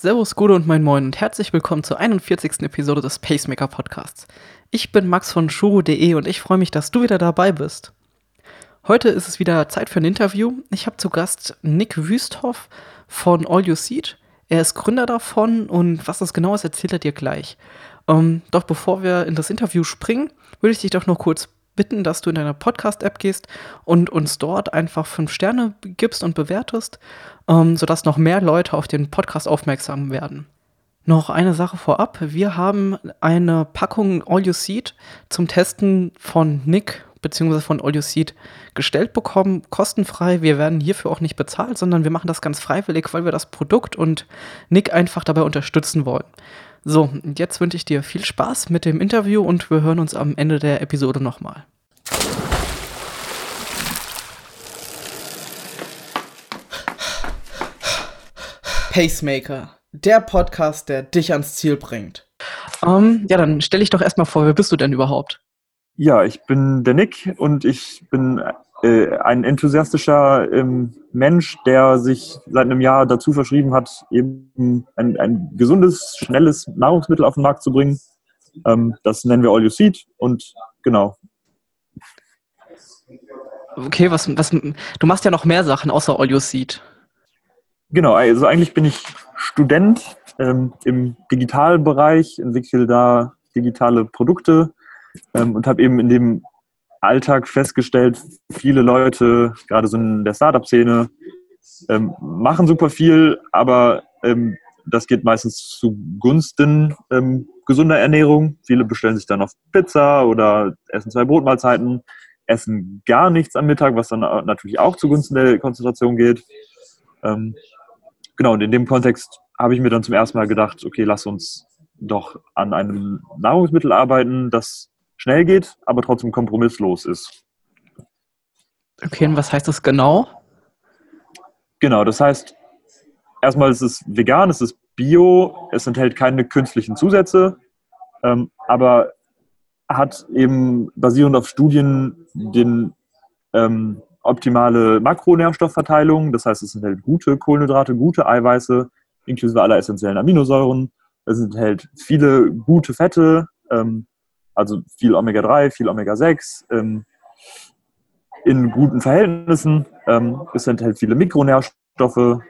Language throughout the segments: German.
Servus, Gude und mein Moin und herzlich willkommen zur 41. Episode des Pacemaker Podcasts. Ich bin Max von Shuro.de und ich freue mich, dass du wieder dabei bist. Heute ist es wieder Zeit für ein Interview. Ich habe zu Gast Nick Wüsthoff von All You Seed. Er ist Gründer davon und was das genau ist, erzählt er dir gleich. Ähm, doch bevor wir in das Interview springen, würde ich dich doch noch kurz bitten, dass du in deine Podcast-App gehst und uns dort einfach fünf Sterne gibst und bewertest, ähm, sodass noch mehr Leute auf den Podcast aufmerksam werden. Noch eine Sache vorab. Wir haben eine Packung All You Seed zum Testen von Nick bzw. von All You Seed gestellt bekommen, kostenfrei. Wir werden hierfür auch nicht bezahlt, sondern wir machen das ganz freiwillig, weil wir das Produkt und Nick einfach dabei unterstützen wollen. So, jetzt wünsche ich dir viel Spaß mit dem Interview und wir hören uns am Ende der Episode nochmal. Pacemaker, der Podcast, der dich ans Ziel bringt. Um, ja, dann stell dich doch erstmal vor, wer bist du denn überhaupt? Ja, ich bin der Nick und ich bin äh, ein enthusiastischer ähm, Mensch, der sich seit einem Jahr dazu verschrieben hat, eben ein, ein gesundes, schnelles Nahrungsmittel auf den Markt zu bringen. Ähm, das nennen wir All You Seed und genau. Okay, was, was, du machst ja noch mehr Sachen außer All You Seed. Genau, also eigentlich bin ich Student ähm, im Digitalbereich, entwickle da digitale Produkte ähm, und habe eben in dem Alltag festgestellt, viele Leute, gerade so in der Startup-Szene, ähm, machen super viel, aber ähm, das geht meistens zugunsten ähm, gesunder Ernährung. Viele bestellen sich dann auf Pizza oder essen zwei Brotmahlzeiten, essen gar nichts am Mittag, was dann natürlich auch zugunsten der Konzentration geht. Ähm, genau, und in dem Kontext habe ich mir dann zum ersten Mal gedacht, okay, lass uns doch an einem Nahrungsmittel arbeiten, das schnell geht, aber trotzdem kompromisslos ist. Okay, und was heißt das genau? Genau, das heißt, erstmal ist es vegan, es ist bio, es enthält keine künstlichen Zusätze, ähm, aber hat eben basierend auf Studien den ähm, optimale Makronährstoffverteilung, das heißt, es enthält gute Kohlenhydrate, gute Eiweiße, inklusive aller essentiellen Aminosäuren. Es enthält viele gute Fette, ähm, also viel Omega-3, viel Omega-6, ähm, in guten Verhältnissen. Ähm, es enthält viele Mikronährstoffe.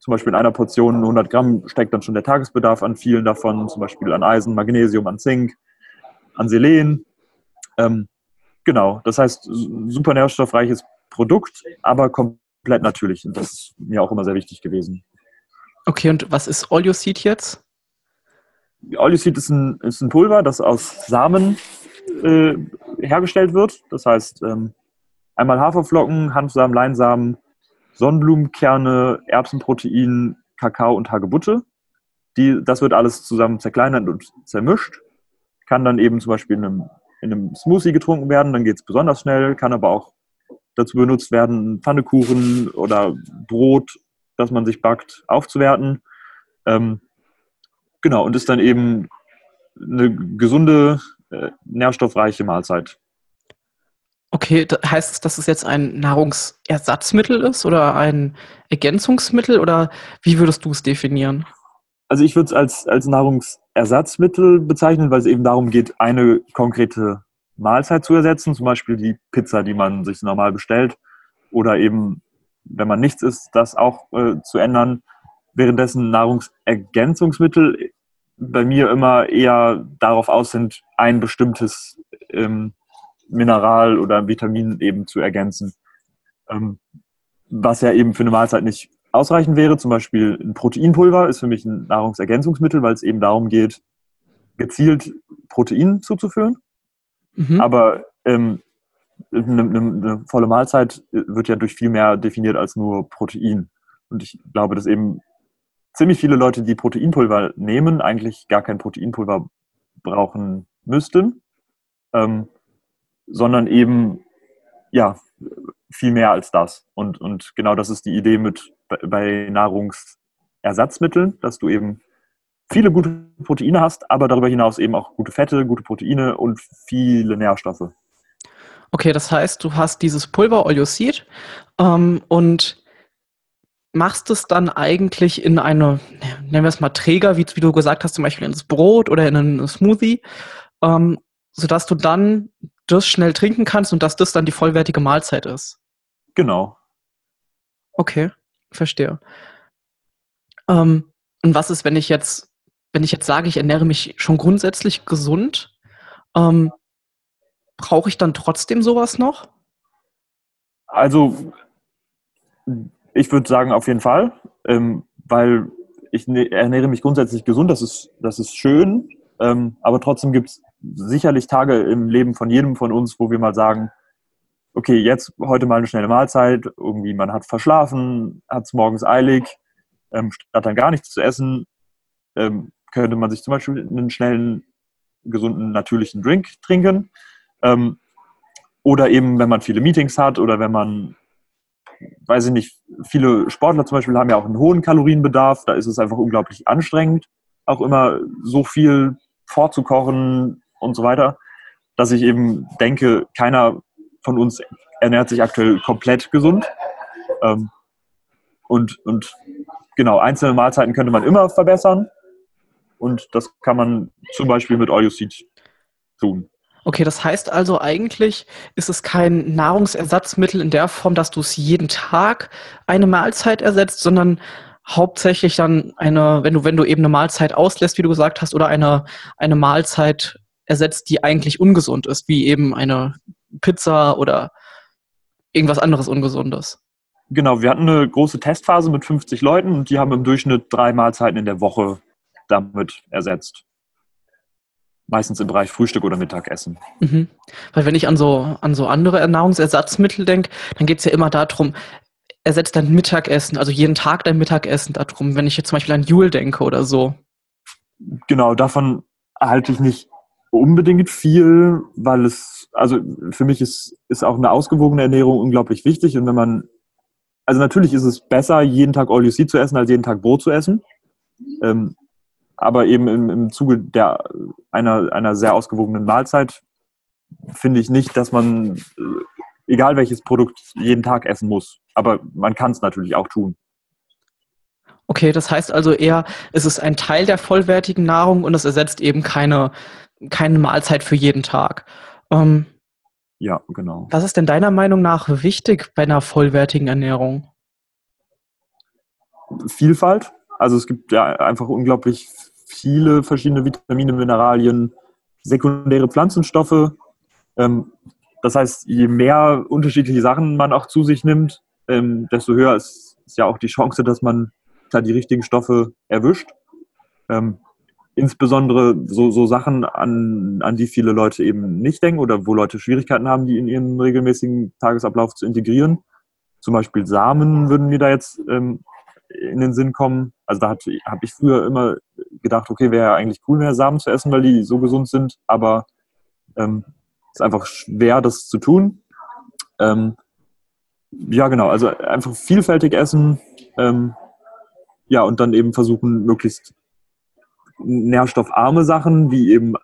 Zum Beispiel in einer Portion 100 Gramm steckt dann schon der Tagesbedarf an vielen davon, zum Beispiel an Eisen, Magnesium, an Zink, an Selen. Ähm, genau, das heißt, super nährstoffreiches Produkt, aber komplett natürlich. Und das ist mir auch immer sehr wichtig gewesen. Okay, und was ist All You Seed jetzt? Oilseed ist ein, ist ein Pulver, das aus Samen äh, hergestellt wird. Das heißt, ähm, einmal Haferflocken, Hanfsamen, Leinsamen, Sonnenblumenkerne, Erbsenprotein, Kakao und Hagebutte. Die, das wird alles zusammen zerkleinert und zermischt. Kann dann eben zum Beispiel in einem, in einem Smoothie getrunken werden, dann geht es besonders schnell, kann aber auch dazu benutzt werden, Pfannekuchen oder Brot, das man sich backt, aufzuwerten. Ähm, Genau, und ist dann eben eine gesunde, äh, nährstoffreiche Mahlzeit. Okay, heißt es, dass es jetzt ein Nahrungsersatzmittel ist oder ein Ergänzungsmittel oder wie würdest du es definieren? Also ich würde es als, als Nahrungsersatzmittel bezeichnen, weil es eben darum geht, eine konkrete Mahlzeit zu ersetzen, zum Beispiel die Pizza, die man sich normal bestellt, oder eben, wenn man nichts isst, das auch äh, zu ändern währenddessen Nahrungsergänzungsmittel bei mir immer eher darauf aus sind, ein bestimmtes ähm, Mineral oder Vitamin eben zu ergänzen. Ähm, was ja eben für eine Mahlzeit nicht ausreichend wäre. Zum Beispiel ein Proteinpulver ist für mich ein Nahrungsergänzungsmittel, weil es eben darum geht, gezielt Protein zuzuführen. Mhm. Aber ähm, eine, eine, eine, volle Mahlzeit wird ja durch viel mehr definiert als nur Protein. Und ich glaube, dass eben ziemlich viele Leute, die Proteinpulver nehmen, eigentlich gar kein Proteinpulver brauchen müssten, ähm, sondern eben ja viel mehr als das. Und, und genau das ist die Idee mit bei Nahrungsersatzmitteln, dass du eben viele gute Proteine hast, aber darüber hinaus eben auch gute Fette, gute Proteine und viele Nährstoffe. Okay, das heißt, du hast dieses Pulver Oleosid ähm, und machst es dann eigentlich in eine, nennen wir es mal Träger, wie, wie du gesagt hast, zum Beispiel in das Brot oder in einen Smoothie, ähm, sodass du dann das schnell trinken kannst und dass das dann die vollwertige Mahlzeit ist. Genau. Okay, verstehe. Ähm, und was ist, wenn ich jetzt, wenn ich jetzt sage, ich ernähre mich schon grundsätzlich gesund, ähm, brauche ich dann trotzdem sowas noch? Also ich würde sagen, auf jeden Fall, ähm, weil ich ne, ernähre mich grundsätzlich gesund, das ist, das ist schön, ähm, aber trotzdem gibt es sicherlich Tage im Leben von jedem von uns, wo wir mal sagen, okay, jetzt heute mal eine schnelle Mahlzeit, irgendwie man hat verschlafen, hat es morgens eilig, ähm, statt dann gar nichts zu essen, ähm, könnte man sich zum Beispiel einen schnellen, gesunden, natürlichen Drink trinken. Ähm, oder eben, wenn man viele Meetings hat oder wenn man weiß ich nicht, viele Sportler zum Beispiel haben ja auch einen hohen Kalorienbedarf, da ist es einfach unglaublich anstrengend, auch immer so viel vorzukochen und so weiter, dass ich eben denke, keiner von uns ernährt sich aktuell komplett gesund. Ähm, und, und genau, einzelne Mahlzeiten könnte man immer verbessern. Und das kann man zum Beispiel mit All Seed tun. Okay, das heißt also eigentlich ist es kein Nahrungsersatzmittel in der Form, dass du es jeden Tag eine Mahlzeit ersetzt, sondern hauptsächlich dann eine, wenn du, wenn du eben eine Mahlzeit auslässt, wie du gesagt hast, oder eine, eine Mahlzeit ersetzt, die eigentlich ungesund ist, wie eben eine Pizza oder irgendwas anderes Ungesundes. Genau, wir hatten eine große Testphase mit 50 Leuten und die haben im Durchschnitt drei Mahlzeiten in der Woche damit ersetzt meistens im Bereich Frühstück oder Mittagessen. Mhm. Weil wenn ich an so, an so andere Nahrungsersatzmittel denke, dann geht es ja immer darum, ersetzt dein Mittagessen, also jeden Tag dein Mittagessen darum, wenn ich jetzt zum Beispiel an Jule denke oder so. Genau, davon halte ich nicht unbedingt viel, weil es, also für mich ist, ist auch eine ausgewogene Ernährung unglaublich wichtig und wenn man, also natürlich ist es besser, jeden Tag All You See zu essen, als jeden Tag Brot zu essen. Ähm, aber eben im, im Zuge der, einer, einer sehr ausgewogenen Mahlzeit finde ich nicht, dass man, äh, egal welches Produkt, jeden Tag essen muss. Aber man kann es natürlich auch tun. Okay, das heißt also eher, es ist ein Teil der vollwertigen Nahrung und es ersetzt eben keine, keine Mahlzeit für jeden Tag. Ähm, ja, genau. Was ist denn deiner Meinung nach wichtig bei einer vollwertigen Ernährung? Vielfalt. Also es gibt ja einfach unglaublich viele verschiedene Vitamine, Mineralien, sekundäre Pflanzenstoffe. Ähm, das heißt, je mehr unterschiedliche Sachen man auch zu sich nimmt, ähm, desto höher ist, ja auch die Chance, dass man da die richtigen Stoffe erwischt. Ähm, insbesondere so, so Sachen, an, an die viele Leute eben nicht denken oder wo Leute Schwierigkeiten haben, die in ihren regelmäßigen Tagesablauf zu integrieren. Zum Beispiel Samen würden mir da jetzt in den Sinn kommen. Also da habe ich früher immer gedacht, okay, wäre ja eigentlich cool, mehr Samen zu essen, weil die so gesund sind, aber ähm, ist einfach schwer, das zu tun. Ähm, ja, genau, also einfach vielfältig essen, ähm, ja, und dann eben versuchen, möglichst nährstoffarme Sachen, wie eben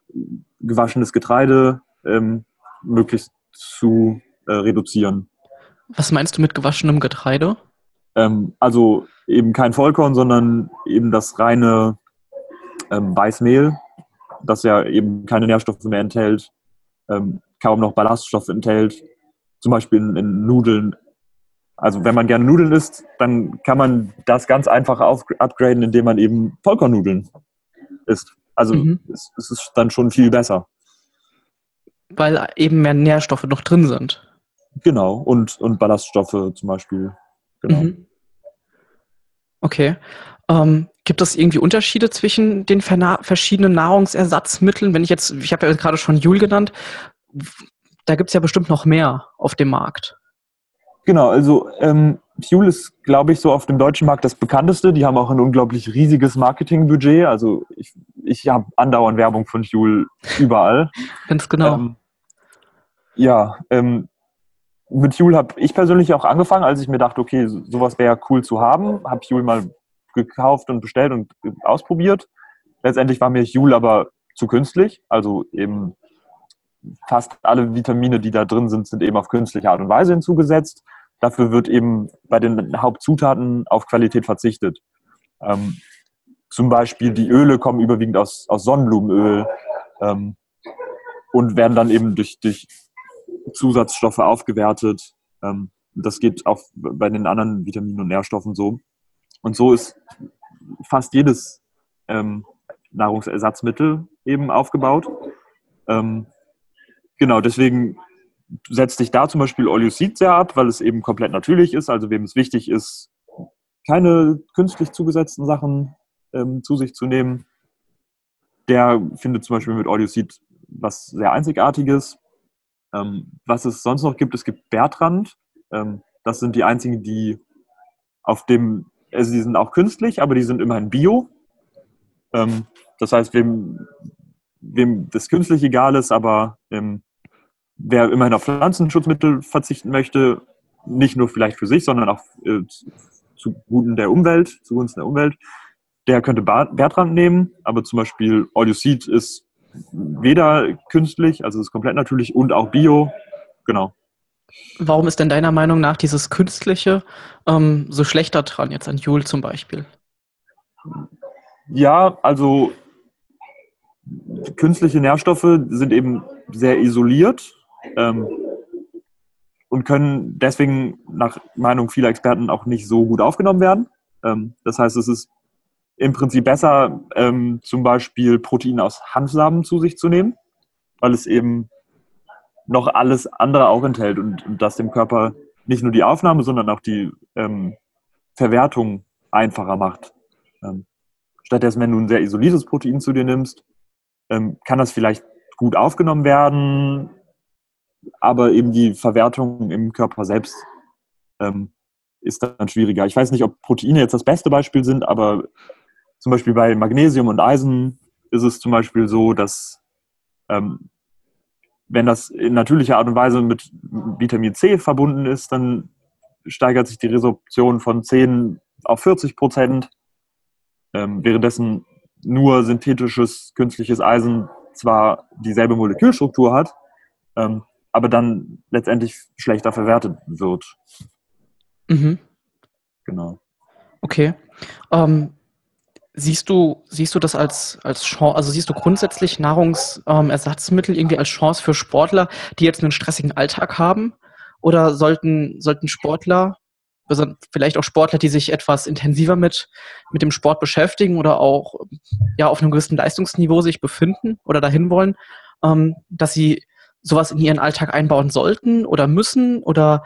gewaschenes Getreide, ähm, möglichst zu äh, reduzieren. Was meinst du mit gewaschenem Getreide? Ähm, also eben kein Vollkorn, sondern eben das reine ähm, Weißmehl, das ja eben keine Nährstoffe mehr enthält, ähm, kaum noch Ballaststoffe enthält, zum Beispiel in, in, Nudeln. Also wenn man gerne Nudeln isst, dann kann man das ganz einfach auf, upgraden, indem man eben Vollkornnudeln isst. Also mhm. es, es ist dann schon viel besser. Weil eben mehr Nährstoffe noch drin sind. Genau, und, und Ballaststoffe zum Beispiel. Genau. Mhm. Okay. Ähm, gibt es irgendwie Unterschiede zwischen den verschiedenen Nahrungsersatzmitteln? Wenn ich jetzt, ich habe ja gerade schon Jule genannt, da gibt es ja bestimmt noch mehr auf dem Markt. Genau, also ähm, Fuel ist, glaube ich, so auf dem deutschen Markt das bekannteste. Die haben auch ein unglaublich riesiges Marketingbudget. Also ich, ich habe andauernd Werbung von Fuel überall. Ganz genau. Ähm, ja, ähm, mit Fuel habe ich persönlich auch angefangen, als ich mir dachte, okay, sowas wäre cool zu haben. Habe Fuel mal gekauft und bestellt und ausprobiert. Letztendlich war mir Joule aber zu künstlich. Also eben fast alle Vitamine, die da drin sind, sind eben auf künstliche Art und Weise hinzugesetzt. dafür wird eben bei den Hauptzutaten auf Qualität verzichtet. Ähm, zum Beispiel die Öle kommen überwiegend aus, aus Sonnenblumenöl ähm, und werden dann eben durch, durch Zusatzstoffe aufgewertet. Ähm, das geht auch bei den anderen Vitaminen und Nährstoffen so. Und so ist fast jedes ähm, Nahrungsersatzmittel eben aufgebaut. Ähm, genau, deswegen setzt sich da zum Beispiel Oleosid sehr ab, weil es eben komplett natürlich ist. Also wem es wichtig ist, keine künstlich zugesetzten Sachen ähm, zu sich zu nehmen, der findet zum Beispiel mit Oleosid was sehr Einzigartiges. Ähm, was es sonst noch gibt, es gibt Bertrand. Ähm, das sind die einzigen, die auf dem, also die sind auch künstlich, aber die sind immerhin bio. Ähm, das heißt, wem, wem das künstlich egal ist, aber ähm, wer immerhin auf Pflanzenschutzmittel verzichten möchte, nicht nur vielleicht für sich, sondern auch äh, zugunsten der Umwelt, zugunsten der Umwelt, der könnte Bertrand nehmen, aber zum Beispiel Oleosid ist weder künstlich, also ist komplett natürlich und auch bio. Genau. Warum ist denn deiner Meinung nach dieses Künstliche ähm, so schlechter dran, jetzt an Joule zum Beispiel? Ja, also künstliche Nährstoffe sind eben sehr isoliert ähm, und können deswegen nach Meinung vieler Experten auch nicht so gut aufgenommen werden. Ähm, das heißt, es ist im Prinzip besser, ähm, zum Beispiel Protein aus Hanfsamen zu sich zu nehmen, weil es eben noch alles andere auch enthält und, und das dem Körper nicht nur die Aufnahme, sondern auch die ähm, Verwertung einfacher macht. Ähm, stattdessen, wenn du ein sehr isoliertes Protein zu dir nimmst, ähm, kann das vielleicht gut aufgenommen werden, aber eben die Verwertung im Körper selbst ähm, ist dann schwieriger. Ich weiß nicht, ob Proteine jetzt das beste Beispiel sind, aber zum Beispiel bei Magnesium und Eisen ist es zum Beispiel so, dass ähm, wenn das in natürlicher Art und Weise mit Vitamin C verbunden ist, dann steigert sich die Resorption von 10 auf 40 Prozent, ähm, währenddessen nur synthetisches künstliches Eisen zwar dieselbe Molekülstruktur hat, ähm, aber dann letztendlich schlechter verwertet wird. Mhm. Genau. Okay. Ähm, Siehst du, siehst du das als, als Chance, also siehst du grundsätzlich Nahrungsersatzmittel ähm, irgendwie als Chance für Sportler, die jetzt einen stressigen Alltag haben? Oder sollten, sollten Sportler, also vielleicht auch Sportler, die sich etwas intensiver mit, mit dem Sport beschäftigen oder auch ja, auf einem gewissen Leistungsniveau sich befinden oder dahin wollen, ähm, dass sie sowas in ihren Alltag einbauen sollten oder müssen? Oder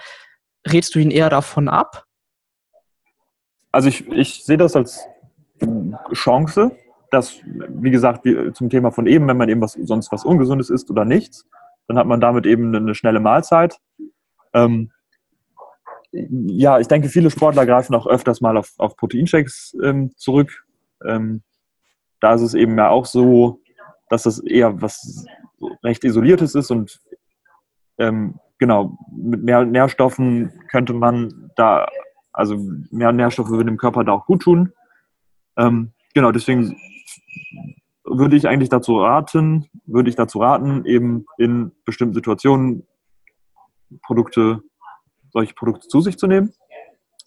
rätst du ihnen eher davon ab? Also ich, ich sehe das als Chance, dass, wie gesagt, wie zum Thema von eben, wenn man eben was, sonst was Ungesundes isst oder nichts, dann hat man damit eben eine schnelle Mahlzeit. Ähm, ja, ich denke, viele Sportler greifen auch öfters mal auf, auf Proteinshakes ähm, zurück. Ähm, da ist es eben ja auch so, dass das eher was recht Isoliertes ist und ähm, genau, mit mehr Nährstoffen könnte man da, also mehr Nährstoffe würden dem Körper da auch gut tun. Ähm, genau, deswegen würde ich eigentlich dazu raten, würde ich dazu raten, eben in bestimmten Situationen Produkte, solche Produkte zu sich zu nehmen.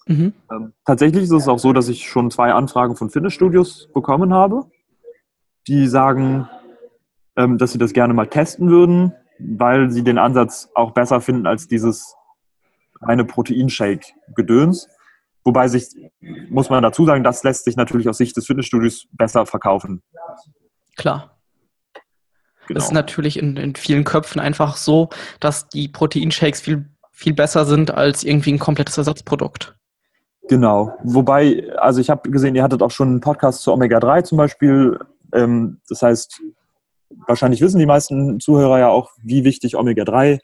Mhm. Ähm, tatsächlich ist es auch so, dass ich schon zwei Anfragen von Fitnessstudios bekommen habe, die sagen, ähm, dass sie das gerne mal testen würden, weil sie den Ansatz auch besser finden als dieses reine Proteinshake-Gedöns. Wobei sich, muss man dazu sagen, das lässt sich natürlich aus Sicht des Fitnessstudios besser verkaufen. Klar. Genau. Das ist natürlich in, in vielen Köpfen einfach so, dass die Proteinshakes viel, viel besser sind als irgendwie ein komplettes Ersatzprodukt. Genau. Wobei, also ich habe gesehen, ihr hattet auch schon einen Podcast zu Omega-3 zum Beispiel. Ähm, das heißt, wahrscheinlich wissen die meisten Zuhörer ja auch, wie wichtig Omega-3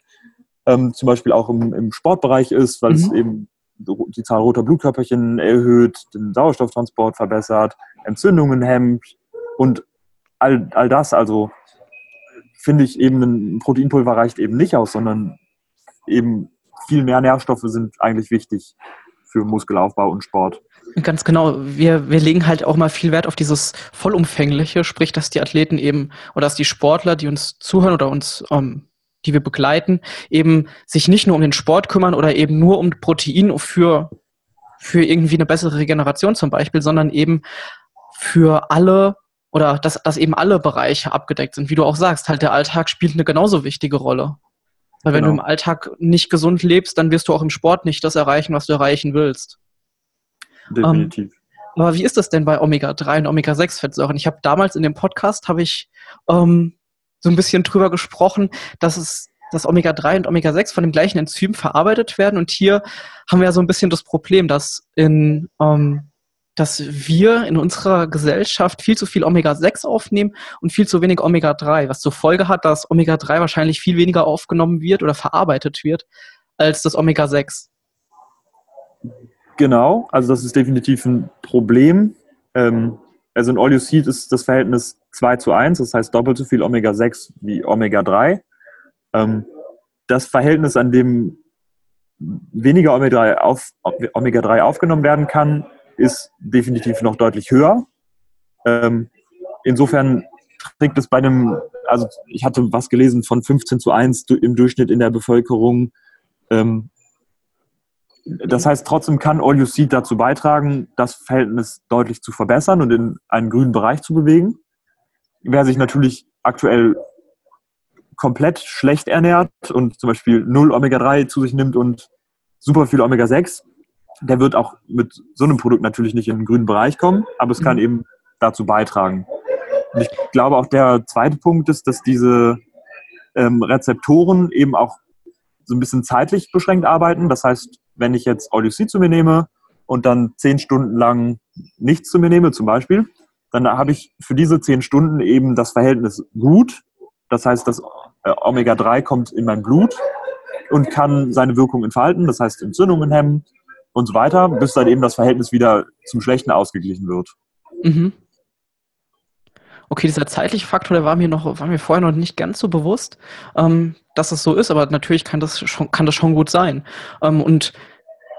ähm, zum Beispiel auch im, im Sportbereich ist, weil mhm. es eben die Zahl roter Blutkörperchen erhöht, den Sauerstofftransport verbessert, Entzündungen hemmt und all, all das. Also finde ich eben, ein Proteinpulver reicht eben nicht aus, sondern eben viel mehr Nährstoffe sind eigentlich wichtig für Muskelaufbau und Sport. Ganz genau. Wir, wir legen halt auch mal viel Wert auf dieses Vollumfängliche, sprich, dass die Athleten eben oder dass die Sportler, die uns zuhören oder uns ähm, die wir begleiten, eben sich nicht nur um den Sport kümmern oder eben nur um Protein für, für irgendwie eine bessere Regeneration zum Beispiel, sondern eben für alle oder dass, dass eben alle Bereiche abgedeckt sind. Wie du auch sagst, halt der Alltag spielt eine genauso wichtige Rolle. Weil wenn genau. du im Alltag nicht gesund lebst, dann wirst du auch im Sport nicht das erreichen, was du erreichen willst. Definitiv. Um, aber wie ist das denn bei Omega-3 und Omega-6-Fettsäuren? Ich habe damals in dem Podcast, habe ich ähm, so ein bisschen drüber gesprochen, dass es dass Omega-3 und Omega-6 von dem gleichen Enzym verarbeitet werden. Und hier haben wir ja so ein bisschen das Problem, dass in ähm, dass wir in unserer Gesellschaft viel zu viel Omega-6 aufnehmen und viel zu wenig Omega-3, was zur Folge hat, dass Omega-3 wahrscheinlich viel weniger aufgenommen wird oder verarbeitet wird als das Omega-6. Genau, also das ist definitiv ein Problem. Ähm, also in All Seed ist das Verhältnis 2 zu 1, das heißt doppelt so viel Omega-6 wie Omega-3. Ähm, das Verhältnis, an dem weniger Omega-3 auf, Omega aufgenommen werden kann, ist definitiv noch deutlich höher. Ähm, insofern trägt es bei einem, also ich hatte was gelesen von 15 zu 1 im Durchschnitt in der Bevölkerung. Ähm, das heißt, trotzdem kann All You See dazu beitragen, das Verhältnis deutlich zu verbessern und in einen grünen Bereich zu bewegen. Wer sich natürlich aktuell komplett schlecht ernährt und zum Beispiel 0 Omega-3 zu sich nimmt und super viel Omega-6, der wird auch mit so einem Produkt natürlich nicht in den grünen Bereich kommen, aber es kann mhm. eben dazu beitragen. Und ich glaube auch der zweite Punkt ist, dass diese ähm, Rezeptoren eben auch so ein bisschen zeitlich beschränkt arbeiten. Das heißt, wenn ich jetzt Odyssey zu mir nehme und dann zehn Stunden lang nichts zu mir nehme, zum Beispiel, dann habe ich für diese zehn Stunden eben das Verhältnis gut. Das heißt, das äh, Omega-3 kommt in mein Blut und kann seine Wirkung entfalten, das heißt Entzündungen hemmen, und so weiter, bis dann eben das Verhältnis wieder zum Schlechten ausgeglichen wird. Mhm. Okay, dieser zeitliche Faktor, der war mir noch, war mir vorher noch nicht ganz so bewusst, ähm, dass es so ist, aber natürlich kann das schon, kann das schon gut sein. Ähm, und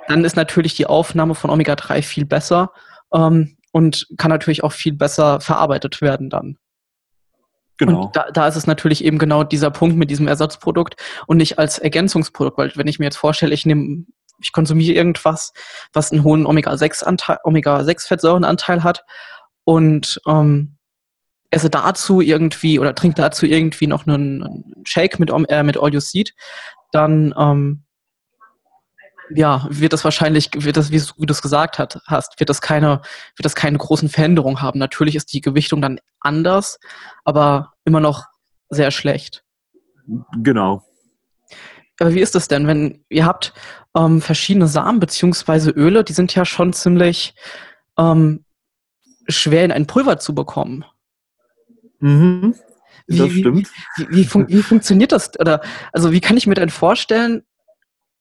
dann ist natürlich die Aufnahme von Omega-3 viel besser ähm, und kann natürlich auch viel besser verarbeitet werden dann. Genau. Und da, da ist es natürlich eben genau dieser Punkt mit diesem Ersatzprodukt und nicht als Ergänzungsprodukt, weil wenn ich mir jetzt vorstelle, ich nehme ich konsumiere irgendwas, was einen hohen Omega-6-Anteil, Omega-6-Fettsäurenanteil hat und ähm, esse dazu irgendwie oder trinke dazu irgendwie noch einen, Shake mit, äh, mit All You Seed, dann ähm, ja, wird das wahrscheinlich, wird das, wie du es gesagt hat, hast, wird das keine, wird das keine großen Veränderungen haben. Natürlich ist die Gewichtung dann anders, aber immer noch sehr schlecht. Genau. Aber wie ist es denn, wenn ihr habt ähm, verschiedene Samen beziehungsweise Öle, die sind ja schon ziemlich ähm, schwer in ein Pulver zu bekommen. Mhm. Das wie, stimmt. Wie, wie, wie, fun wie, funktioniert das? Oder also wie kann ich mir denn vorstellen,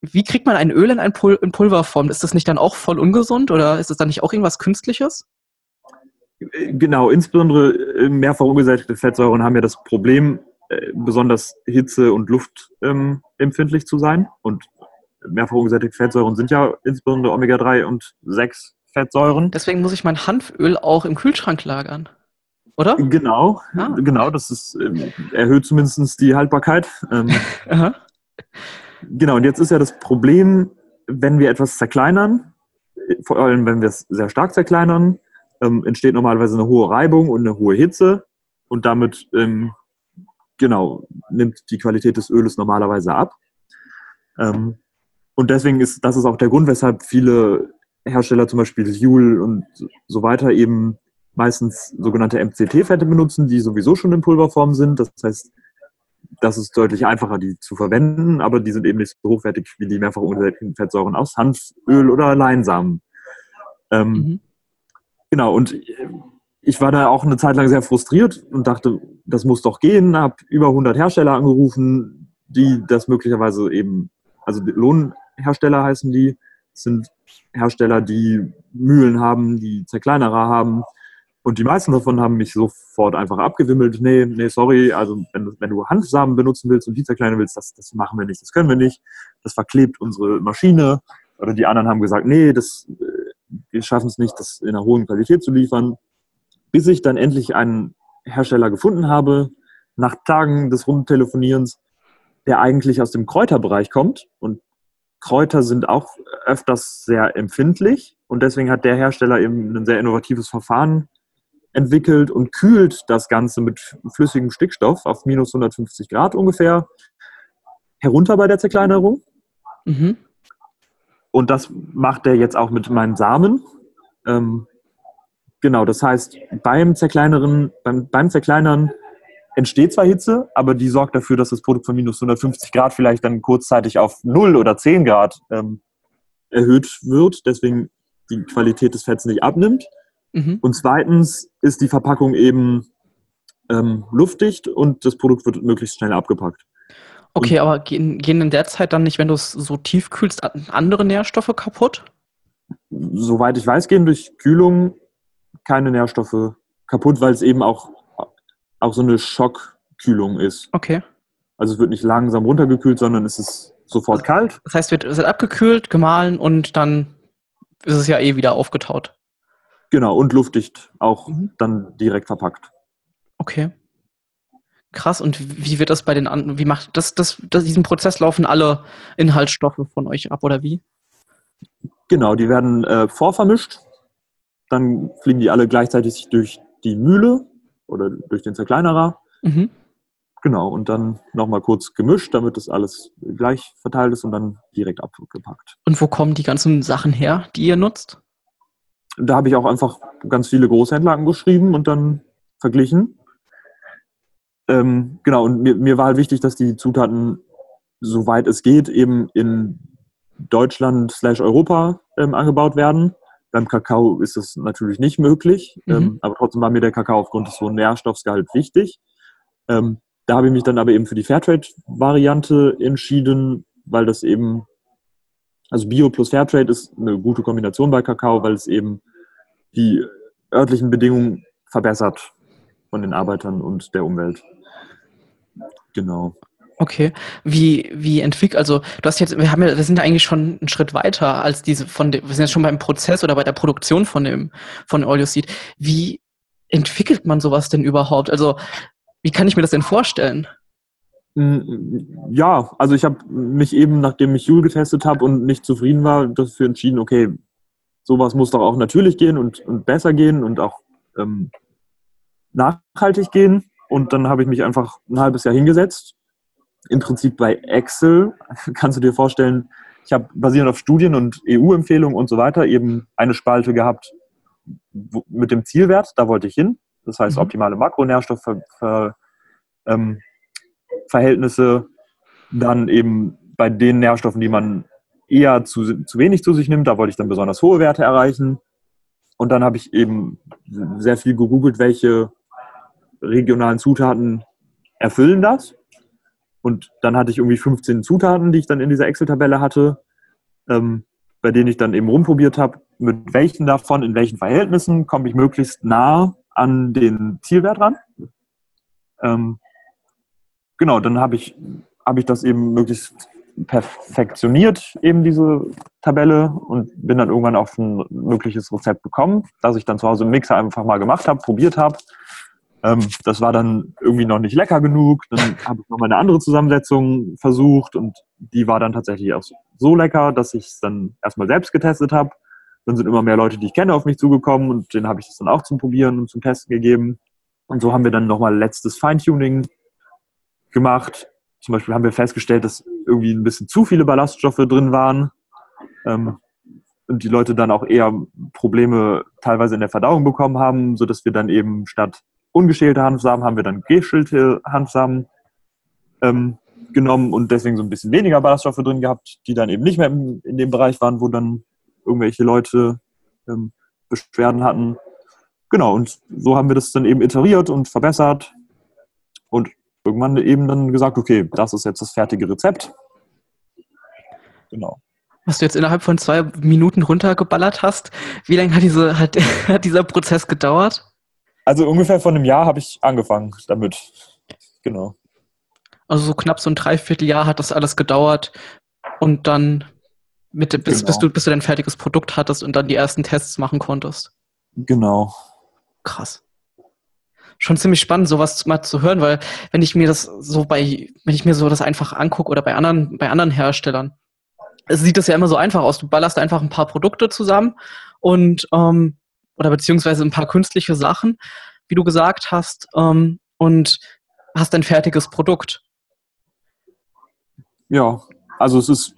wie kriegt man ein Öl in, ein Pul in Pulverform? Ist das nicht dann auch voll ungesund oder ist das dann nicht auch irgendwas Künstliches? Genau, insbesondere äh, mehrfach ungesättigte Fettsäuren haben ja das Problem, äh, besonders hitze- und luftempfindlich ähm, zu sein. Und mehrfach ungesättigte Fettsäuren sind ja insbesondere Omega-3 und 6 Fettsäuren. Deswegen muss ich mein Hanföl auch im Kühlschrank lagern. Oder? Genau, ah. genau, das ist, ähm, erhöht zumindest die Haltbarkeit. Ähm, genau, und jetzt ist ja das Problem, wenn wir etwas zerkleinern, vor allem wenn wir es sehr stark zerkleinern, ähm, entsteht normalerweise eine hohe Reibung und eine hohe Hitze und damit ähm, genau, nimmt die Qualität des Öles normalerweise ab. Ähm, und deswegen ist das ist auch der Grund, weshalb viele Hersteller, zum Beispiel Joule und so weiter, eben meistens sogenannte MCT-Fette benutzen, die sowieso schon in Pulverform sind. Das heißt, das ist deutlich einfacher, die zu verwenden, aber die sind eben nicht so hochwertig wie die mehrfach ungesättigten Fettsäuren aus Hanföl oder Leinsamen. Ähm, mhm. Genau, und ich war da auch eine Zeit lang sehr frustriert und dachte, das muss doch gehen, habe über 100 Hersteller angerufen, die das möglicherweise eben, also Lohnhersteller heißen die, sind Hersteller, die Mühlen haben, die Zerkleinerer haben. Und die meisten davon haben mich sofort einfach abgewimmelt. Nee, nee, sorry, also wenn, wenn du Hanfsamen benutzen willst und die zerkleinern willst, das, das machen wir nicht, das können wir nicht. Das verklebt unsere Maschine. Oder die anderen haben gesagt, nee, das, äh, wir schaffen es nicht, das in einer hohen Qualität zu liefern bis ich dann endlich einen Hersteller gefunden habe, nach Tagen des Rumtelefonierens, der eigentlich aus dem Kräuterbereich kommt. Und Kräuter sind auch öfters sehr empfindlich. Und deswegen hat der Hersteller eben ein sehr innovatives Verfahren entwickelt und kühlt das Ganze mit flüssigem Stickstoff auf minus 150 Grad ungefähr herunter bei der Zerkleinerung. Mhm. Und das macht er jetzt auch mit meinen Samen. Ähm, genau, das heißt, beim Zerkleinern, beim, beim Zerkleinern entsteht zwar Hitze, aber die sorgt dafür, dass das Produkt von minus 150 Grad vielleicht dann kurzzeitig auf 0 oder 10 Grad ähm, erhöht wird, deswegen die Qualität des Fetts nicht abnimmt. Mhm. Und zweitens ist die Verpackung eben ähm, luftdicht und das Produkt wird möglichst schnell abgepackt. Okay, und, aber gehen, gehen in der Zeit dann nicht, wenn du es so tief kühlst, andere Nährstoffe kaputt? Soweit ich weiß, gehen durch Kühlung keine Nährstoffe kaputt, weil es eben auch, auch so eine Schockkühlung ist. Okay. Also es wird nicht langsam runtergekühlt, sondern es ist sofort kalt. Das heißt, es wird abgekühlt, gemahlen und dann ist es ja eh wieder aufgetaut. Genau, und luftdicht auch mhm. dann direkt verpackt. Okay. Krass, und wie wird das bei den anderen, wie macht das, das, das, diesen Prozess laufen alle Inhaltsstoffe von euch ab oder wie? Genau, die werden äh, vorvermischt, dann fliegen die alle gleichzeitig durch die Mühle oder durch den Zerkleinerer. Mhm. Genau, und dann nochmal kurz gemischt, damit das alles gleich verteilt ist und dann direkt abgepackt. Und wo kommen die ganzen Sachen her, die ihr nutzt? Da habe ich auch einfach ganz viele Großhändler angeschrieben und dann verglichen. Ähm, genau, und mir, mir war halt wichtig, dass die Zutaten, soweit es geht, eben in Deutschland slash Europa ähm, angebaut werden. Beim Kakao ist das natürlich nicht möglich, mhm. ähm, aber trotzdem war mir der Kakao aufgrund des hohen Nährstoffgehalts wichtig. Ähm, da habe ich mich dann aber eben für die Fairtrade-Variante entschieden, weil das eben, also Bio plus Fairtrade ist eine gute Kombination bei Kakao, weil es eben die örtlichen Bedingungen verbessert von den Arbeitern und der Umwelt. Genau. Okay. Wie, wie entwickelt, also du hast jetzt, wir haben ja, wir sind ja eigentlich schon einen Schritt weiter als diese von dem, wir sind jetzt schon beim Prozess oder bei der Produktion von dem, von Audioseed. Wie entwickelt man sowas denn überhaupt? Also wie kann ich mir das denn vorstellen? Ja, also ich habe mich eben, nachdem ich Joule getestet habe und nicht zufrieden war, dafür entschieden, okay, sowas muss doch auch natürlich gehen und, und besser gehen und auch ähm, nachhaltig gehen. Und dann habe ich mich einfach ein halbes Jahr hingesetzt. Im Prinzip bei Excel kannst du dir vorstellen, ich habe basierend auf Studien und EU-Empfehlungen und so weiter eben eine Spalte gehabt mit dem Zielwert, da wollte ich hin. Das heißt, mhm. optimale Makronährstoffverhältnisse, ähm, dann eben bei den Nährstoffen, die man eher zu, zu wenig zu sich nimmt, da wollte ich dann besonders hohe Werte erreichen. Und dann habe ich eben sehr viel gegoogelt, welche regionalen Zutaten erfüllen das. Und dann hatte ich irgendwie 15 Zutaten, die ich dann in dieser Excel-Tabelle hatte, ähm, bei denen ich dann eben rumprobiert habe, mit welchen davon, in welchen Verhältnissen komme ich möglichst nah an den Zielwert ran. Ähm, genau, dann habe ich, hab ich das eben möglichst perfektioniert, eben diese Tabelle und bin dann irgendwann auf ein mögliches Rezept gekommen, das ich dann zu Hause im Mixer einfach mal gemacht habe, probiert habe ähm, das war dann irgendwie noch nicht lecker genug. Dann habe ich noch mal eine andere Zusammensetzung versucht und die war dann tatsächlich auch so lecker, dass ich es dann erstmal selbst getestet habe. Dann sind immer mehr Leute, die ich kenne, auf mich zugekommen und denen habe ich das dann auch zum Probieren und zum Testen gegeben. Und so haben wir dann nochmal letztes Feintuning gemacht. Zum Beispiel haben wir festgestellt, dass irgendwie ein bisschen zu viele Ballaststoffe drin waren. Ähm, und die Leute dann auch eher Probleme teilweise in der Verdauung bekommen haben, sodass wir dann eben statt ungeschälte Hanfsamen haben wir dann geschälte Hanfsamen ähm, genommen und deswegen so ein bisschen weniger Ballaststoffe drin gehabt, die dann eben nicht mehr in, in dem Bereich waren, wo dann irgendwelche Leute ähm, Beschwerden hatten. Genau, und so haben wir das dann eben iteriert und verbessert und irgendwann eben dann gesagt, okay, das ist jetzt das fertige Rezept. Genau. Was du jetzt innerhalb von zwei Minuten runtergeballert hast, wie lange hat, diese, hat, hat dieser Prozess gedauert? Also ungefähr vor einem Jahr habe ich angefangen damit. Genau. Also so knapp so ein Dreivierteljahr hat das alles gedauert und dann mit, bis, genau. bis, du, bis du dein fertiges Produkt hattest und dann die ersten Tests machen konntest. Genau. Krass. Schon ziemlich spannend, sowas mal zu hören, weil wenn ich mir das so bei, wenn ich mir so das einfach angucke oder bei anderen, bei anderen Herstellern, sieht das ja immer so einfach aus. Du ballerst einfach ein paar Produkte zusammen und ähm, oder beziehungsweise ein paar künstliche Sachen, wie du gesagt hast, ähm, und hast ein fertiges Produkt. Ja, also es ist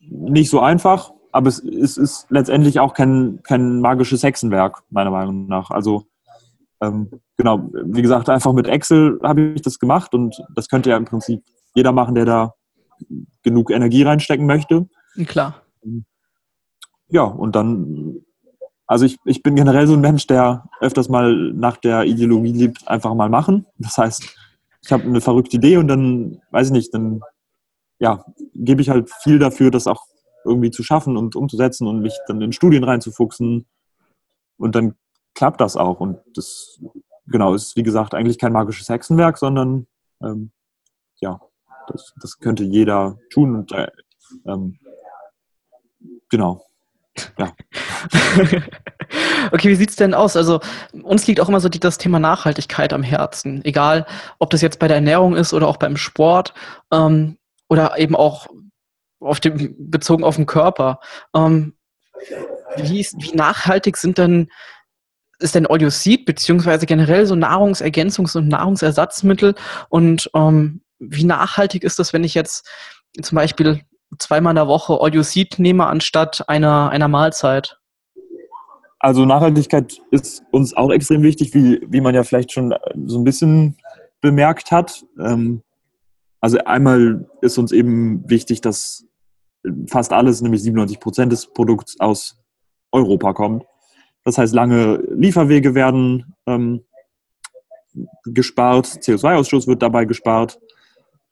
nicht so einfach, aber es, es ist letztendlich auch kein, kein magisches Hexenwerk, meiner Meinung nach. Also ähm, genau, wie gesagt, einfach mit Excel habe ich das gemacht und das könnte ja im Prinzip jeder machen, der da genug Energie reinstecken möchte. Klar. Ja, und dann, also ich, ich bin generell so ein Mensch, der öfters mal nach der Ideologie liebt, einfach mal machen. Das heißt, ich habe eine verrückte Idee und dann, weiß ich nicht, dann ja, gebe ich halt viel dafür, das auch irgendwie zu schaffen und umzusetzen und mich dann in Studien reinzufuchsen. Und dann klappt das auch. Und das, genau, ist wie gesagt eigentlich kein magisches Hexenwerk, sondern ähm, ja, das, das könnte jeder tun. Und äh, ähm, genau. Ja. okay, wie sieht es denn aus? Also uns liegt auch immer so die, das Thema Nachhaltigkeit am Herzen. Egal, ob das jetzt bei der Ernährung ist oder auch beim Sport ähm, oder eben auch auf dem, bezogen auf den Körper. Ähm, wie, wie nachhaltig sind denn ist denn Audio Seed beziehungsweise generell so Nahrungsergänzungs- und Nahrungsersatzmittel und ähm, wie nachhaltig ist das, wenn ich jetzt zum Beispiel zweimal in der Woche Audio Seed nehme anstatt einer, einer Mahlzeit? Also Nachhaltigkeit ist uns auch extrem wichtig, wie, wie man ja vielleicht schon so ein bisschen bemerkt hat. Ähm, also einmal ist uns eben wichtig, dass fast alles, nämlich 97 Prozent des Produkts aus Europa kommt. Das heißt, lange Lieferwege werden ähm, gespart, CO2-Ausstoß wird dabei gespart.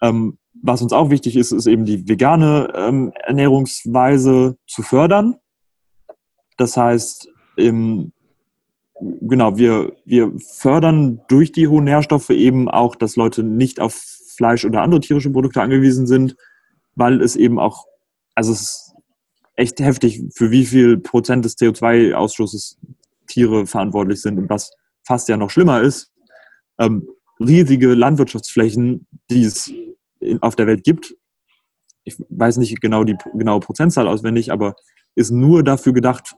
Ähm, was uns auch wichtig ist, ist eben die vegane ähm, Ernährungsweise zu fördern. Das heißt, im, genau, wir, wir fördern durch die hohen Nährstoffe eben auch, dass Leute nicht auf Fleisch oder andere tierische Produkte angewiesen sind, weil es eben auch, also es ist echt heftig, für wie viel Prozent des CO2-Ausstoßes Tiere verantwortlich sind und was fast ja noch schlimmer ist, ähm, riesige Landwirtschaftsflächen, die es in, auf der Welt gibt, ich weiß nicht genau die genaue Prozentzahl auswendig, aber ist nur dafür gedacht,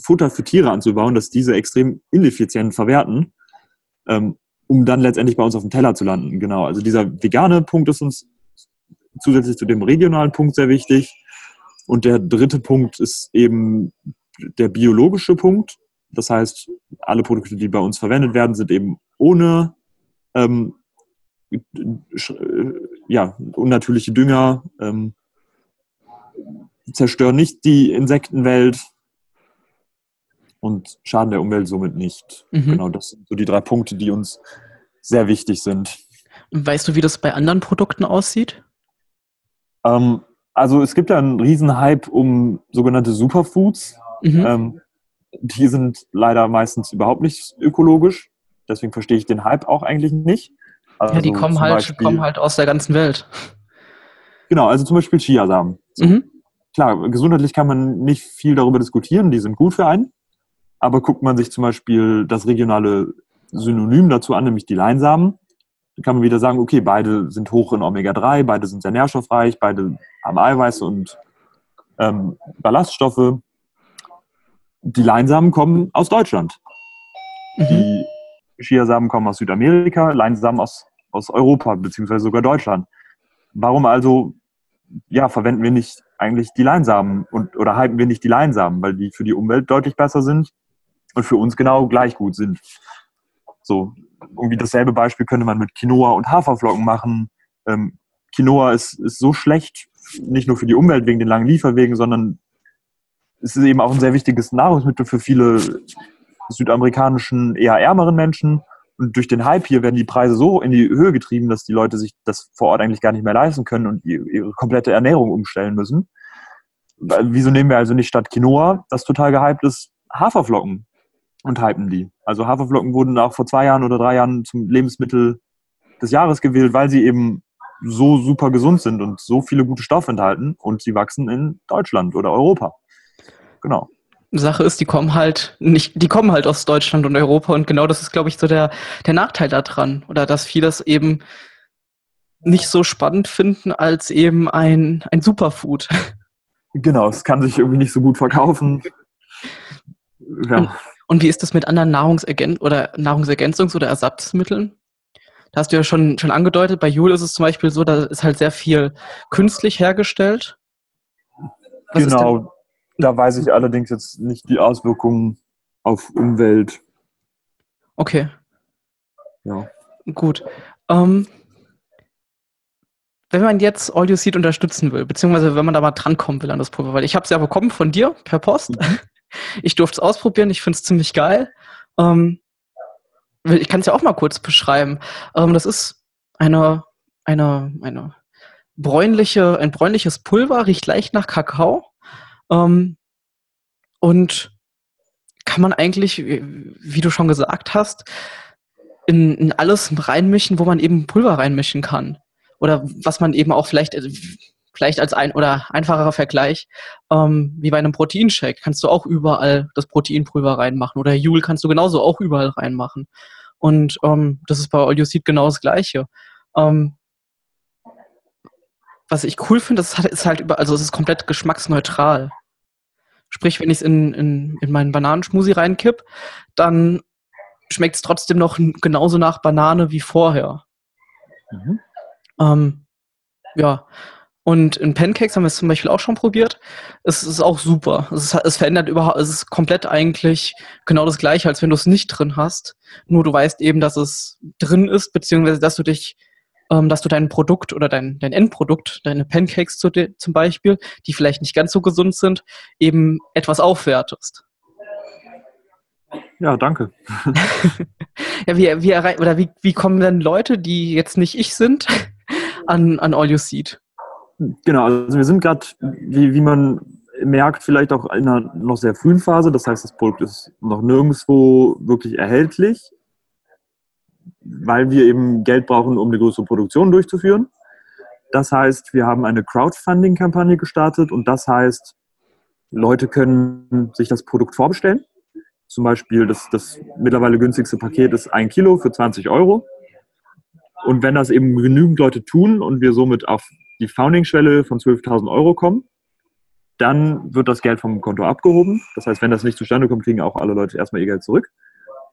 Futter für Tiere anzubauen, dass diese extrem ineffizient verwerten, ähm, um dann letztendlich bei uns auf dem Teller zu landen. Genau, also dieser vegane Punkt ist uns zusätzlich zu dem regionalen Punkt sehr wichtig. Und der dritte Punkt ist eben der biologische Punkt. Das heißt, alle Produkte, die bei uns verwendet werden, sind eben ohne ähm, ja, unnatürliche Dünger, ähm, zerstören nicht die Insektenwelt und schaden der Umwelt somit nicht. Mhm. Genau, das sind so die drei Punkte, die uns sehr wichtig sind. Weißt du, wie das bei anderen Produkten aussieht? Ähm, also es gibt ja einen riesen Hype um sogenannte Superfoods. Mhm. Ähm, die sind leider meistens überhaupt nicht ökologisch. Deswegen verstehe ich den Hype auch eigentlich nicht. Also ja, die kommen halt, Beispiel, kommen halt aus der ganzen Welt. Genau, also zum Beispiel Chiasamen. So. Mhm. Klar, gesundheitlich kann man nicht viel darüber diskutieren, die sind gut für einen. Aber guckt man sich zum Beispiel das regionale Synonym dazu an, nämlich die Leinsamen, kann man wieder sagen, okay, beide sind hoch in Omega-3, beide sind sehr nährstoffreich, beide haben Eiweiße und ähm, Ballaststoffe. Die Leinsamen kommen aus Deutschland. Mhm. Die Chiasamen kommen aus Südamerika, Leinsamen aus, aus Europa, beziehungsweise sogar Deutschland. Warum also ja, verwenden wir nicht eigentlich die Leinsamen und, oder halten wir nicht die Leinsamen, weil die für die Umwelt deutlich besser sind und für uns genau gleich gut sind. So, irgendwie dasselbe Beispiel könnte man mit Quinoa und Haferflocken machen. Ähm, Quinoa ist, ist so schlecht, nicht nur für die Umwelt wegen den langen Lieferwegen, sondern es ist eben auch ein sehr wichtiges Nahrungsmittel für viele südamerikanischen, eher ärmeren Menschen. Und durch den Hype hier werden die Preise so in die Höhe getrieben, dass die Leute sich das vor Ort eigentlich gar nicht mehr leisten können und ihre komplette Ernährung umstellen müssen. Wieso nehmen wir also nicht statt Quinoa, das total gehypt ist, Haferflocken? Und hypen die. Also Haferflocken wurden auch vor zwei Jahren oder drei Jahren zum Lebensmittel des Jahres gewählt, weil sie eben so super gesund sind und so viele gute Stoffe enthalten und sie wachsen in Deutschland oder Europa. Genau. Sache ist, die kommen halt nicht, die kommen halt aus Deutschland und Europa und genau das ist, glaube ich, so der, der Nachteil daran. Oder dass vieles eben nicht so spannend finden als eben ein, ein Superfood. Genau, es kann sich irgendwie nicht so gut verkaufen. Ja. Und, und wie ist das mit anderen Nahrungsergän oder Nahrungsergänzungs- oder Ersatzmitteln? Da hast du ja schon, schon angedeutet, bei Jule ist es zum Beispiel so, da ist halt sehr viel künstlich hergestellt. Was genau, da weiß ich allerdings jetzt nicht die Auswirkungen auf Umwelt. Okay. Ja. Gut. Ähm, wenn man jetzt All You Seed unterstützen will, beziehungsweise wenn man da mal drankommen will an das Pulver, weil ich habe es ja bekommen von dir per Post. Mhm. Ich durfte es ausprobieren, ich finde es ziemlich geil. Ähm, ich kann es ja auch mal kurz beschreiben. Ähm, das ist eine, eine, eine bräunliche, ein bräunliches Pulver, riecht leicht nach Kakao. Ähm, und kann man eigentlich, wie du schon gesagt hast, in, in alles reinmischen, wo man eben Pulver reinmischen kann. Oder was man eben auch vielleicht, äh, vielleicht als ein oder einfacherer Vergleich, ähm, wie bei einem Proteinshake, kannst du auch überall das Proteinpulver reinmachen. Oder Joule kannst du genauso auch überall reinmachen. Und ähm, das ist bei All You Seed genau das Gleiche. Ähm, was ich cool finde, das ist halt über, also es ist komplett geschmacksneutral. Sprich, wenn ich es in, in, in meinen Bananenschmusi reinkipp, dann schmeckt es trotzdem noch genauso nach Banane wie vorher. Mhm. Ähm, ja. Und in Pancakes haben wir es zum Beispiel auch schon probiert. Es ist auch super. Es, ist, es verändert überhaupt, es ist komplett eigentlich genau das gleiche, als wenn du es nicht drin hast. Nur du weißt eben, dass es drin ist, beziehungsweise dass du dich ähm, dass du dein Produkt oder dein, dein Endprodukt, deine Pancakes zu, zum Beispiel, die vielleicht nicht ganz so gesund sind, eben etwas aufwertest. Ja, danke. ja, wie, wie, oder wie, wie kommen denn Leute, die jetzt nicht ich sind, an, an All You Seed? Genau, also wir sind gerade, wie, wie man merkt, vielleicht auch in einer noch sehr frühen Phase. Das heißt, das Produkt ist noch nirgendwo wirklich erhältlich weil wir eben Geld brauchen, um eine größere Produktion durchzuführen. Das heißt, wir haben eine Crowdfunding-Kampagne gestartet und das heißt, Leute können sich das Produkt vorbestellen. Zum Beispiel das, das mittlerweile günstigste Paket ist ein Kilo für 20 Euro. Und wenn das eben genügend Leute tun und wir somit auf die Founding-Schwelle von 12.000 Euro kommen, dann wird das Geld vom Konto abgehoben. Das heißt, wenn das nicht zustande kommt, kriegen auch alle Leute erstmal ihr Geld zurück.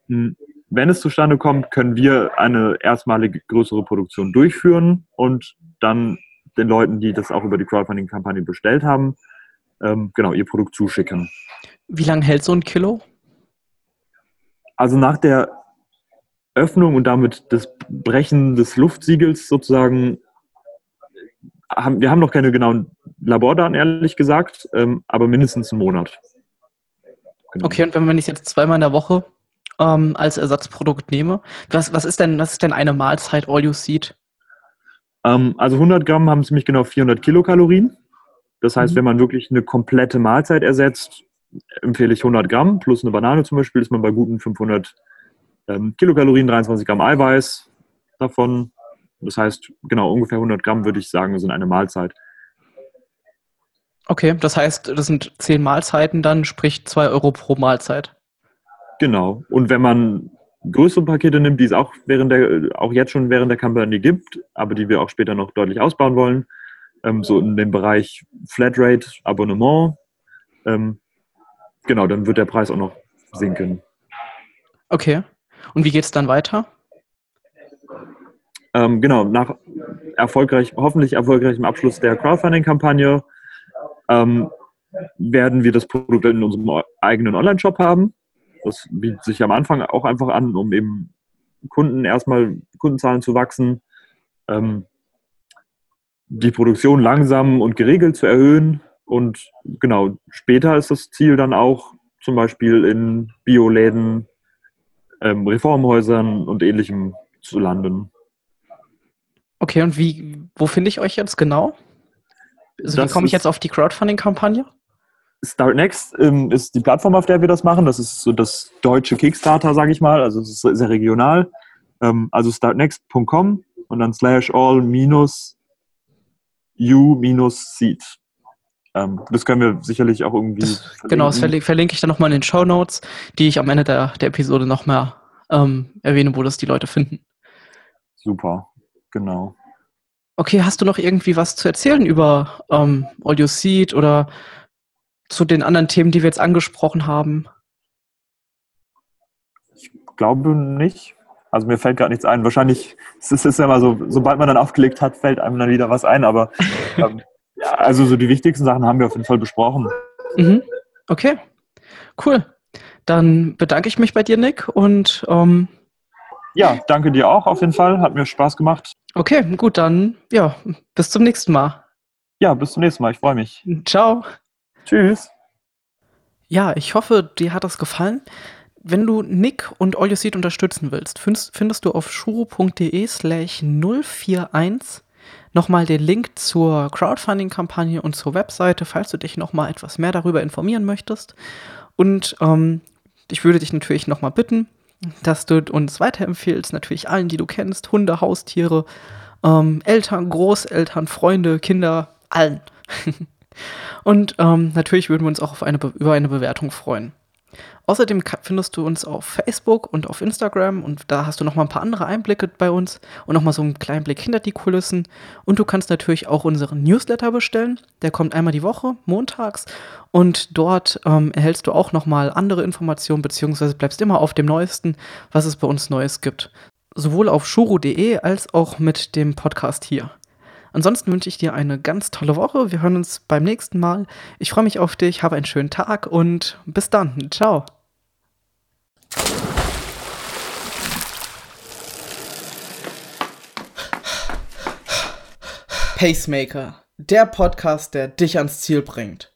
Hm wenn es zustande kommt, können wir eine erstmalige größere Produktion durchführen und dann den Leuten, die das auch über die Crowdfunding-Kampagne bestellt haben, ähm, genau ihr Produkt zuschicken. Wie lange hält so ein Kilo? Also nach der Öffnung und damit das Brechen des Luftsiegels sozusagen, haben, wir haben noch keine genauen Labordaten, ehrlich gesagt, ähm, aber mindestens einen Monat. Genau. Okay, und wenn man es jetzt zweimal in der Woche ähm, als Ersatzprodukt nehme. Was, was, ist denn, was ist denn eine Mahlzeit All You Seed? Ähm, also 100 Gramm haben ziemlich genau 400 Kilokalorien. Das heißt, mhm. wenn man wirklich eine komplette Mahlzeit ersetzt, empfehle ich 100 Gramm plus eine Banane zum Beispiel, ist man bei guten 500 ähm, Kilokalorien, 23 Gramm Eiweiß davon. Das heißt, genau ungefähr 100 Gramm würde ich sagen, sind eine Mahlzeit. Okay, das heißt, das sind 10 Mahlzeiten dann, sprich 2 Euro pro Mahlzeit. Genau. Und wenn man größere Pakete nimmt, die es auch während der, auch jetzt schon während der Kampagne gibt, aber die wir auch später noch deutlich ausbauen wollen, ähm, so in dem Bereich Flatrate, Abonnement, ähm, genau, dann wird der Preis auch noch sinken. Okay. Und wie geht es dann weiter? Ähm, genau, nach erfolgreich, hoffentlich erfolgreichem Abschluss der Crowdfunding-Kampagne ähm, werden wir das Produkt in unserem eigenen Online-Shop haben. Das bietet sich am Anfang auch einfach an, um eben Kunden erstmal Kundenzahlen zu wachsen, ähm, die Produktion langsam und geregelt zu erhöhen. Und genau, später ist das Ziel dann auch zum Beispiel in Bioläden, ähm, Reformhäusern und ähnlichem zu landen. Okay, und wie, wo finde ich euch jetzt genau? Also wie komme ich jetzt auf die Crowdfunding-Kampagne? Start Next ähm, ist die Plattform, auf der wir das machen. Das ist so das deutsche Kickstarter, sage ich mal. Also es ist sehr regional. Ähm, also startnext.com und dann slash all minus u minus seed. Ähm, das können wir sicherlich auch irgendwie. Das, genau, das verlinke, verlinke ich dann nochmal in den Show Notes, die ich am Ende der, der Episode nochmal ähm, erwähne, wo das die Leute finden. Super, genau. Okay, hast du noch irgendwie was zu erzählen über ähm, All You Seed oder zu den anderen Themen, die wir jetzt angesprochen haben? Ich glaube nicht. Also mir fällt gerade nichts ein. Wahrscheinlich es ist es ja immer so, sobald man dann aufgelegt hat, fällt einem dann wieder was ein. Aber ähm, ja, also so die wichtigsten Sachen haben wir auf jeden Fall besprochen. Mhm. Okay, cool. Dann bedanke ich mich bei dir, Nick, und ähm, ja, danke dir auch auf jeden Fall. Hat mir Spaß gemacht. Okay, gut, dann ja, bis zum nächsten Mal. Ja, bis zum nächsten Mal. Ich freue mich. Ciao. Tschüss. Ja, ich hoffe, dir hat das gefallen. Wenn du Nick und All You Seed unterstützen willst, findest, du auf shuro.de slash 041 nochmal den Link zur Crowdfunding-Kampagne und zur Webseite, falls du dich nochmal etwas mehr darüber informieren möchtest. Und ähm, ich würde dich natürlich nochmal bitten, dass du uns weiterempfehlst, natürlich allen, die du kennst, Hunde, Haustiere, ähm, Eltern, Großeltern, Freunde, Kinder, allen. Und ähm, natürlich würden wir uns auch eine über eine Bewertung freuen. Außerdem findest du uns auf Facebook und auf Instagram und da hast du noch mal ein paar andere Einblicke bei uns und noch mal so einen kleinen Blick hinter die Kulissen. Und du kannst natürlich auch unseren Newsletter bestellen. Der kommt einmal die Woche, montags. Und dort ähm, erhältst du auch noch mal andere Informationen beziehungsweise bleibst immer auf dem Neuesten, was es bei uns Neues gibt. Sowohl auf shuro.de als auch mit dem Podcast hier. Ansonsten wünsche ich dir eine ganz tolle Woche. Wir hören uns beim nächsten Mal. Ich freue mich auf dich, habe einen schönen Tag und bis dann. Ciao. Pacemaker, der Podcast, der dich ans Ziel bringt.